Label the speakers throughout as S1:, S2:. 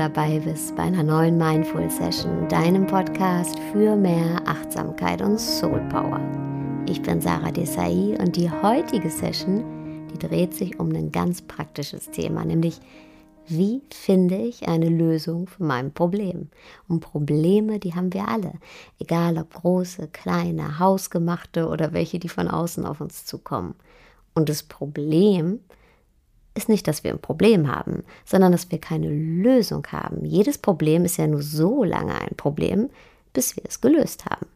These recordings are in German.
S1: dabei bist bei einer neuen Mindful Session, deinem Podcast für mehr Achtsamkeit und Soul Power. Ich bin Sarah Desai und die heutige Session, die dreht sich um ein ganz praktisches Thema, nämlich wie finde ich eine Lösung für mein Problem? Und Probleme, die haben wir alle, egal ob große, kleine, hausgemachte oder welche, die von außen auf uns zukommen. Und das Problem ist, ist nicht, dass wir ein Problem haben, sondern dass wir keine Lösung haben. Jedes Problem ist ja nur so lange ein Problem, bis wir es gelöst haben.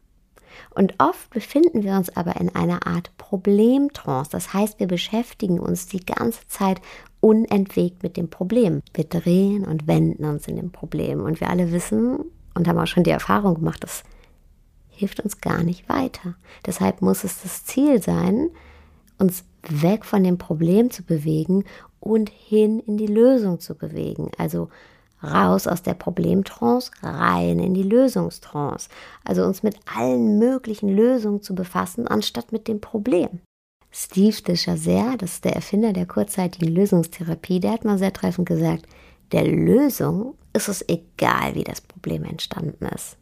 S1: Und oft befinden wir uns aber in einer Art Problemtrance. Das heißt, wir beschäftigen uns die ganze Zeit unentwegt mit dem Problem. Wir drehen und wenden uns in dem Problem. Und wir alle wissen und haben auch schon die Erfahrung gemacht, das hilft uns gar nicht weiter. Deshalb muss es das Ziel sein, uns weg von dem Problem zu bewegen und hin in die Lösung zu bewegen. Also raus aus der Problemtrance, rein in die Lösungstrance. Also uns mit allen möglichen Lösungen zu befassen, anstatt mit dem Problem. Steve de Chazer, das ist der Erfinder der kurzzeitigen Lösungstherapie, der hat mal sehr treffend gesagt, der Lösung ist es egal, wie das Problem entstanden ist.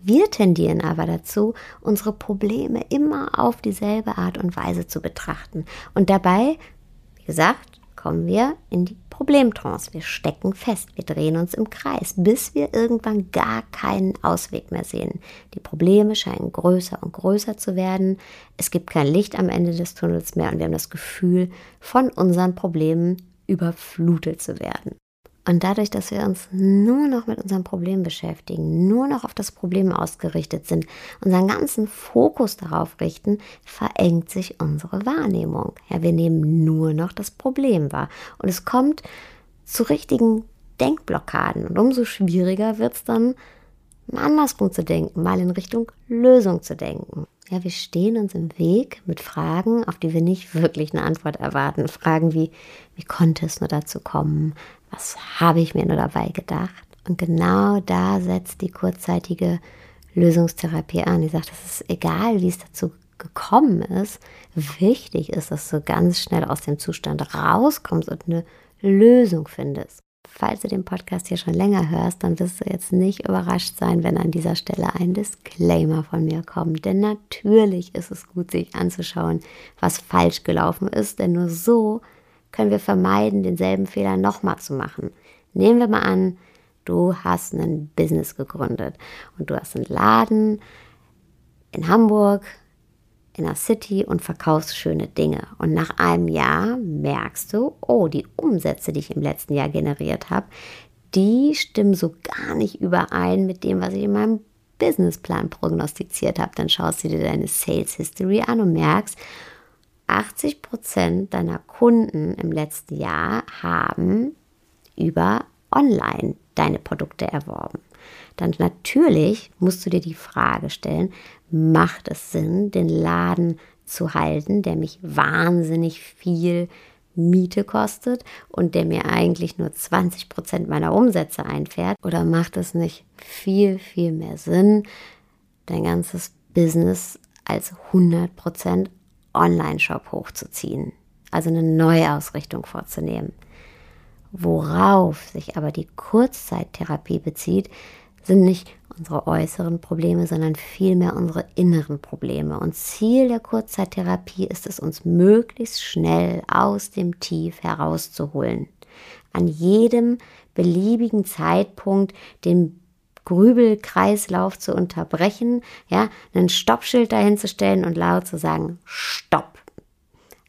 S1: Wir tendieren aber dazu, unsere Probleme immer auf dieselbe Art und Weise zu betrachten. Und dabei, wie gesagt, kommen wir in die Problemtrance. Wir stecken fest, wir drehen uns im Kreis, bis wir irgendwann gar keinen Ausweg mehr sehen. Die Probleme scheinen größer und größer zu werden. Es gibt kein Licht am Ende des Tunnels mehr und wir haben das Gefühl, von unseren Problemen überflutet zu werden. Und dadurch, dass wir uns nur noch mit unserem Problem beschäftigen, nur noch auf das Problem ausgerichtet sind, unseren ganzen Fokus darauf richten, verengt sich unsere Wahrnehmung. Ja, wir nehmen nur noch das Problem wahr. Und es kommt zu richtigen Denkblockaden. Und umso schwieriger wird es dann, mal andersrum zu denken, mal in Richtung Lösung zu denken. Ja, wir stehen uns im Weg mit Fragen, auf die wir nicht wirklich eine Antwort erwarten. Fragen wie, wie konnte es nur dazu kommen? Was habe ich mir nur dabei gedacht? Und genau da setzt die kurzzeitige Lösungstherapie an. Die sagt, es ist egal, wie es dazu gekommen ist. Wichtig ist, dass du ganz schnell aus dem Zustand rauskommst und eine Lösung findest. Falls du den Podcast hier schon länger hörst, dann wirst du jetzt nicht überrascht sein, wenn an dieser Stelle ein Disclaimer von mir kommt. Denn natürlich ist es gut, sich anzuschauen, was falsch gelaufen ist, denn nur so können wir vermeiden, denselben Fehler nochmal zu machen. Nehmen wir mal an, du hast ein Business gegründet und du hast einen Laden in Hamburg, in der City und verkaufst schöne Dinge. Und nach einem Jahr merkst du, oh, die Umsätze, die ich im letzten Jahr generiert habe, die stimmen so gar nicht überein mit dem, was ich in meinem Businessplan prognostiziert habe. Dann schaust du dir deine Sales History an und merkst, 80 Prozent deiner Kunden im letzten Jahr haben über online deine Produkte erworben. Dann natürlich musst du dir die Frage stellen, macht es Sinn, den Laden zu halten, der mich wahnsinnig viel Miete kostet und der mir eigentlich nur 20 Prozent meiner Umsätze einfährt? Oder macht es nicht viel, viel mehr Sinn, dein ganzes Business als 100 Prozent Online-Shop hochzuziehen? Also eine Neuausrichtung vorzunehmen. Worauf sich aber die Kurzzeittherapie bezieht, sind nicht unsere äußeren Probleme, sondern vielmehr unsere inneren Probleme. Und Ziel der Kurzzeittherapie ist es, uns möglichst schnell aus dem Tief herauszuholen. An jedem beliebigen Zeitpunkt den Grübelkreislauf zu unterbrechen, ja, einen Stoppschild dahinzustellen und laut zu sagen, Stopp,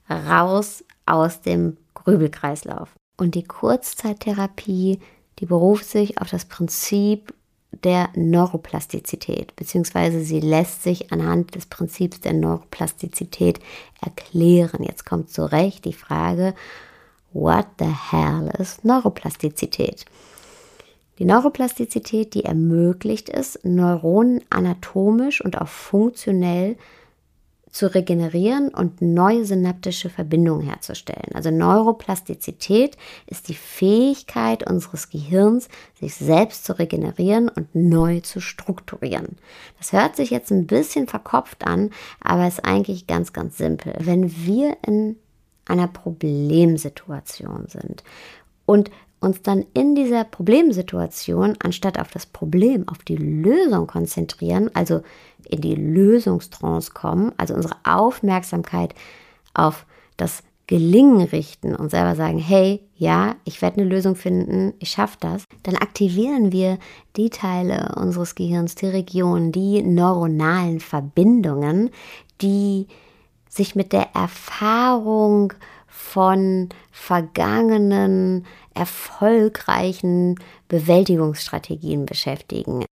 S1: raus aus dem Grübelkreislauf. Und die Kurzzeittherapie, die beruft sich auf das Prinzip der Neuroplastizität, beziehungsweise sie lässt sich anhand des Prinzips der Neuroplastizität erklären. Jetzt kommt zu Recht die Frage, what the hell ist Neuroplastizität? Die Neuroplastizität, die ermöglicht es, Neuronen anatomisch und auch funktionell zu regenerieren und neue synaptische Verbindungen herzustellen. Also Neuroplastizität ist die Fähigkeit unseres Gehirns, sich selbst zu regenerieren und neu zu strukturieren. Das hört sich jetzt ein bisschen verkopft an, aber ist eigentlich ganz, ganz simpel. Wenn wir in einer Problemsituation sind und uns dann in dieser Problemsituation, anstatt auf das Problem, auf die Lösung konzentrieren, also in die Lösungstrance kommen, also unsere Aufmerksamkeit auf das Gelingen richten und selber sagen, hey, ja, ich werde eine Lösung finden, ich schaffe das, dann aktivieren wir die Teile unseres Gehirns, die Regionen, die neuronalen Verbindungen, die sich mit der Erfahrung von vergangenen, erfolgreichen Bewältigungsstrategien beschäftigen.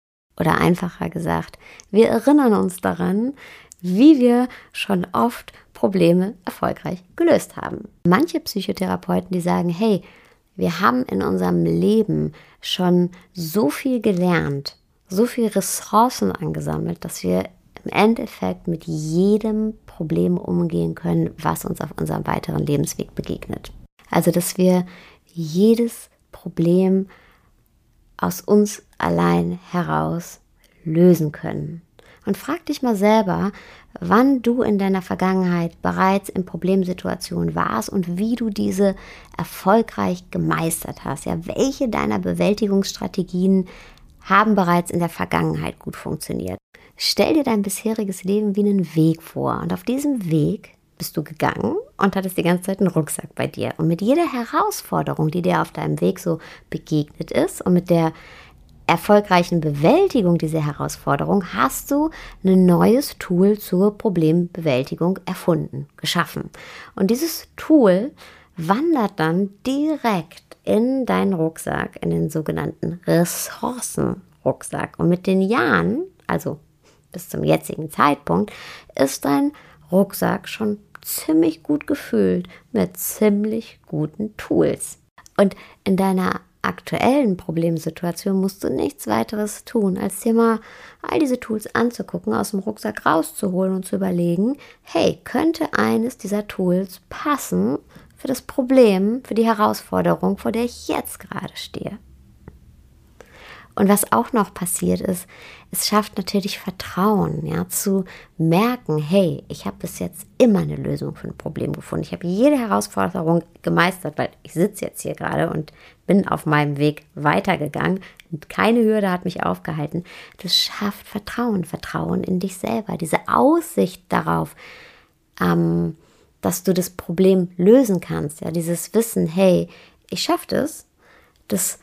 S1: Oder einfacher gesagt, wir erinnern uns daran, wie wir schon oft Probleme erfolgreich gelöst haben. Manche Psychotherapeuten, die sagen, hey, wir haben in unserem Leben schon so viel gelernt, so viel Ressourcen angesammelt, dass wir im Endeffekt mit jedem Problem umgehen können, was uns auf unserem weiteren Lebensweg begegnet. Also, dass wir jedes Problem aus uns allein heraus lösen können. Und frag dich mal selber, wann du in deiner Vergangenheit bereits in Problemsituationen warst und wie du diese erfolgreich gemeistert hast. Ja, welche deiner Bewältigungsstrategien haben bereits in der Vergangenheit gut funktioniert. Stell dir dein bisheriges Leben wie einen Weg vor und auf diesem Weg bist du gegangen und hattest die ganze Zeit einen Rucksack bei dir. Und mit jeder Herausforderung, die dir auf deinem Weg so begegnet ist und mit der erfolgreichen Bewältigung dieser Herausforderung hast du ein neues Tool zur Problembewältigung erfunden, geschaffen. Und dieses Tool wandert dann direkt in deinen Rucksack, in den sogenannten Ressourcenrucksack. Und mit den Jahren, also bis zum jetzigen Zeitpunkt, ist dein Rucksack schon ziemlich gut gefüllt mit ziemlich guten Tools. Und in deiner aktuellen Problemsituation musst du nichts weiteres tun, als dir mal all diese Tools anzugucken, aus dem Rucksack rauszuholen und zu überlegen, hey, könnte eines dieser Tools passen für das Problem, für die Herausforderung, vor der ich jetzt gerade stehe? Und was auch noch passiert ist, es schafft natürlich Vertrauen, ja, zu merken, hey, ich habe bis jetzt immer eine Lösung für ein Problem gefunden. Ich habe jede Herausforderung gemeistert, weil ich sitze jetzt hier gerade und bin auf meinem Weg weitergegangen und keine Hürde hat mich aufgehalten. Das schafft Vertrauen, Vertrauen in dich selber, diese Aussicht darauf, ähm, dass du das Problem lösen kannst, ja, dieses Wissen, hey, ich schaffe das, das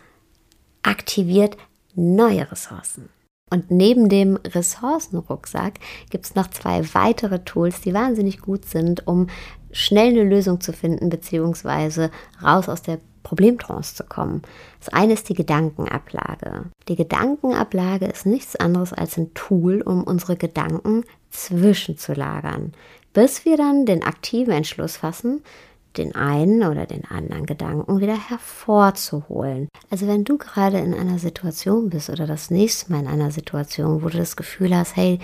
S1: aktiviert neue Ressourcen. Und neben dem Ressourcenrucksack gibt es noch zwei weitere Tools, die wahnsinnig gut sind, um schnell eine Lösung zu finden, beziehungsweise raus aus der Problemtrance zu kommen. Das eine ist die Gedankenablage. Die Gedankenablage ist nichts anderes als ein Tool, um unsere Gedanken zwischenzulagern, bis wir dann den aktiven Entschluss fassen, den einen oder den anderen Gedanken wieder hervorzuholen. Also wenn du gerade in einer Situation bist oder das nächste Mal in einer Situation, wo du das Gefühl hast, hey,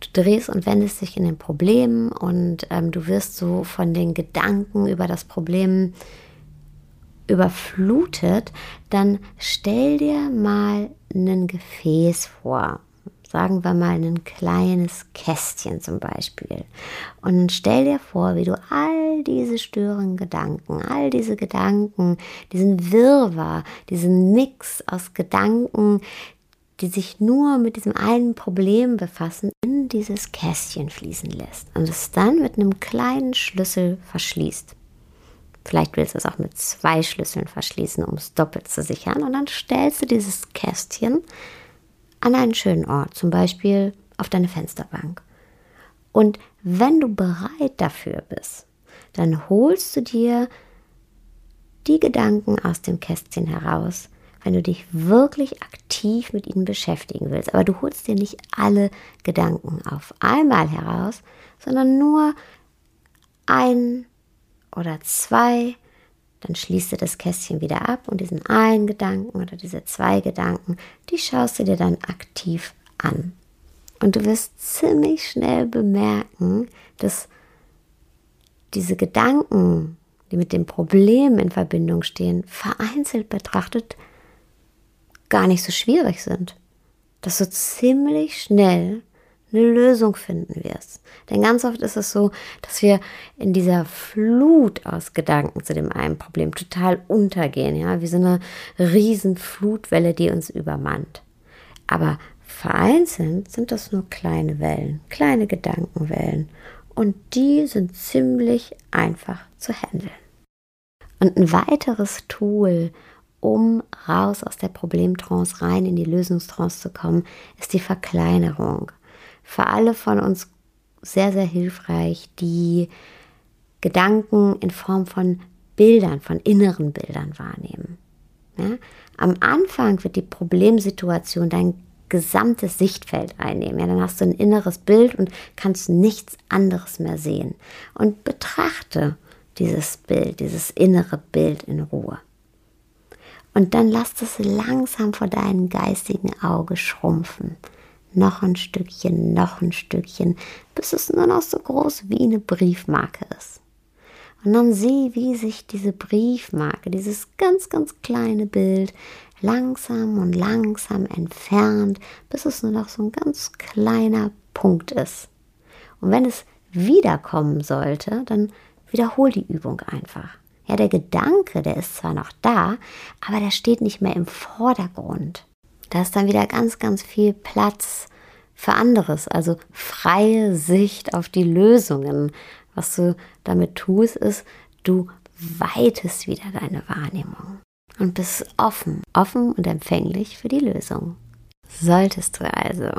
S1: du drehst und wendest dich in den Problemen und ähm, du wirst so von den Gedanken über das Problem überflutet, dann stell dir mal ein Gefäß vor sagen wir mal ein kleines Kästchen zum Beispiel. Und stell dir vor, wie du all diese störenden Gedanken, all diese Gedanken, diesen Wirrwarr, diesen Mix aus Gedanken, die sich nur mit diesem einen Problem befassen, in dieses Kästchen fließen lässt und es dann mit einem kleinen Schlüssel verschließt. Vielleicht willst du es auch mit zwei Schlüsseln verschließen, um es doppelt zu sichern. Und dann stellst du dieses Kästchen an einen schönen Ort, zum Beispiel auf deine Fensterbank. Und wenn du bereit dafür bist, dann holst du dir die Gedanken aus dem Kästchen heraus, wenn du dich wirklich aktiv mit ihnen beschäftigen willst. Aber du holst dir nicht alle Gedanken auf einmal heraus, sondern nur ein oder zwei dann schließt du das Kästchen wieder ab und diesen einen Gedanken oder diese zwei Gedanken, die schaust du dir dann aktiv an. Und du wirst ziemlich schnell bemerken, dass diese Gedanken, die mit dem Problem in Verbindung stehen, vereinzelt betrachtet gar nicht so schwierig sind. Dass du ziemlich schnell eine Lösung finden wirst. Denn ganz oft ist es so, dass wir in dieser Flut aus Gedanken zu dem einen Problem total untergehen, ja, wie so eine riesen Flutwelle, die uns übermannt. Aber vereinzelt sind das nur kleine Wellen, kleine Gedankenwellen. Und die sind ziemlich einfach zu handeln. Und ein weiteres Tool, um raus aus der Problemtrance rein in die Lösungstrance zu kommen, ist die Verkleinerung. Für alle von uns sehr, sehr hilfreich, die Gedanken in Form von Bildern, von inneren Bildern wahrnehmen. Ja? Am Anfang wird die Problemsituation dein gesamtes Sichtfeld einnehmen. Ja, dann hast du ein inneres Bild und kannst nichts anderes mehr sehen. Und betrachte dieses Bild, dieses innere Bild in Ruhe. Und dann lass es langsam vor deinem geistigen Auge schrumpfen. Noch ein Stückchen, noch ein Stückchen, bis es nur noch so groß wie eine Briefmarke ist. Und dann sieh, wie sich diese Briefmarke, dieses ganz, ganz kleine Bild langsam und langsam entfernt, bis es nur noch so ein ganz kleiner Punkt ist. Und wenn es wiederkommen sollte, dann wiederhol die Übung einfach. Ja, der Gedanke, der ist zwar noch da, aber der steht nicht mehr im Vordergrund. Da ist dann wieder ganz, ganz viel Platz für anderes, also freie Sicht auf die Lösungen. Was du damit tust, ist, du weitest wieder deine Wahrnehmung und bist offen, offen und empfänglich für die Lösung. Solltest du also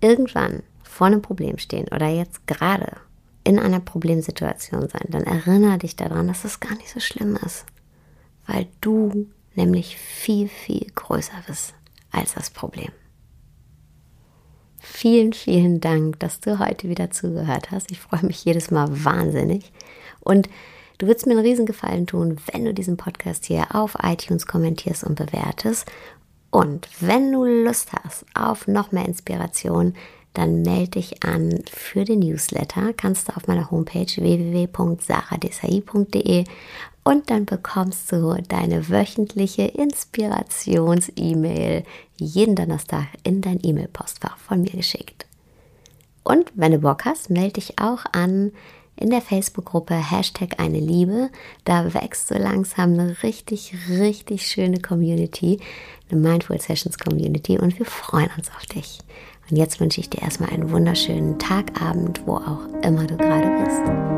S1: irgendwann vor einem Problem stehen oder jetzt gerade in einer Problemsituation sein, dann erinnere dich daran, dass es gar nicht so schlimm ist, weil du nämlich viel, viel größer bist als das Problem. Vielen, vielen Dank, dass du heute wieder zugehört hast. Ich freue mich jedes Mal wahnsinnig. Und Du würdest mir einen Riesengefallen tun, wenn du diesen Podcast hier auf iTunes kommentierst und bewertest. Und wenn du Lust hast auf noch mehr Inspiration, dann melde dich an für den Newsletter. Kannst du auf meiner Homepage www.saradesai.de und dann bekommst du deine wöchentliche Inspirations-E-Mail jeden Donnerstag in dein E-Mail-Postfach von mir geschickt. Und wenn du Bock hast, melde dich auch an in der Facebook-Gruppe Hashtag eine Liebe. Da wächst so langsam eine richtig, richtig schöne Community, eine Mindful Sessions Community und wir freuen uns auf dich. Und jetzt wünsche ich dir erstmal einen wunderschönen Tag, Abend, wo auch immer du gerade bist.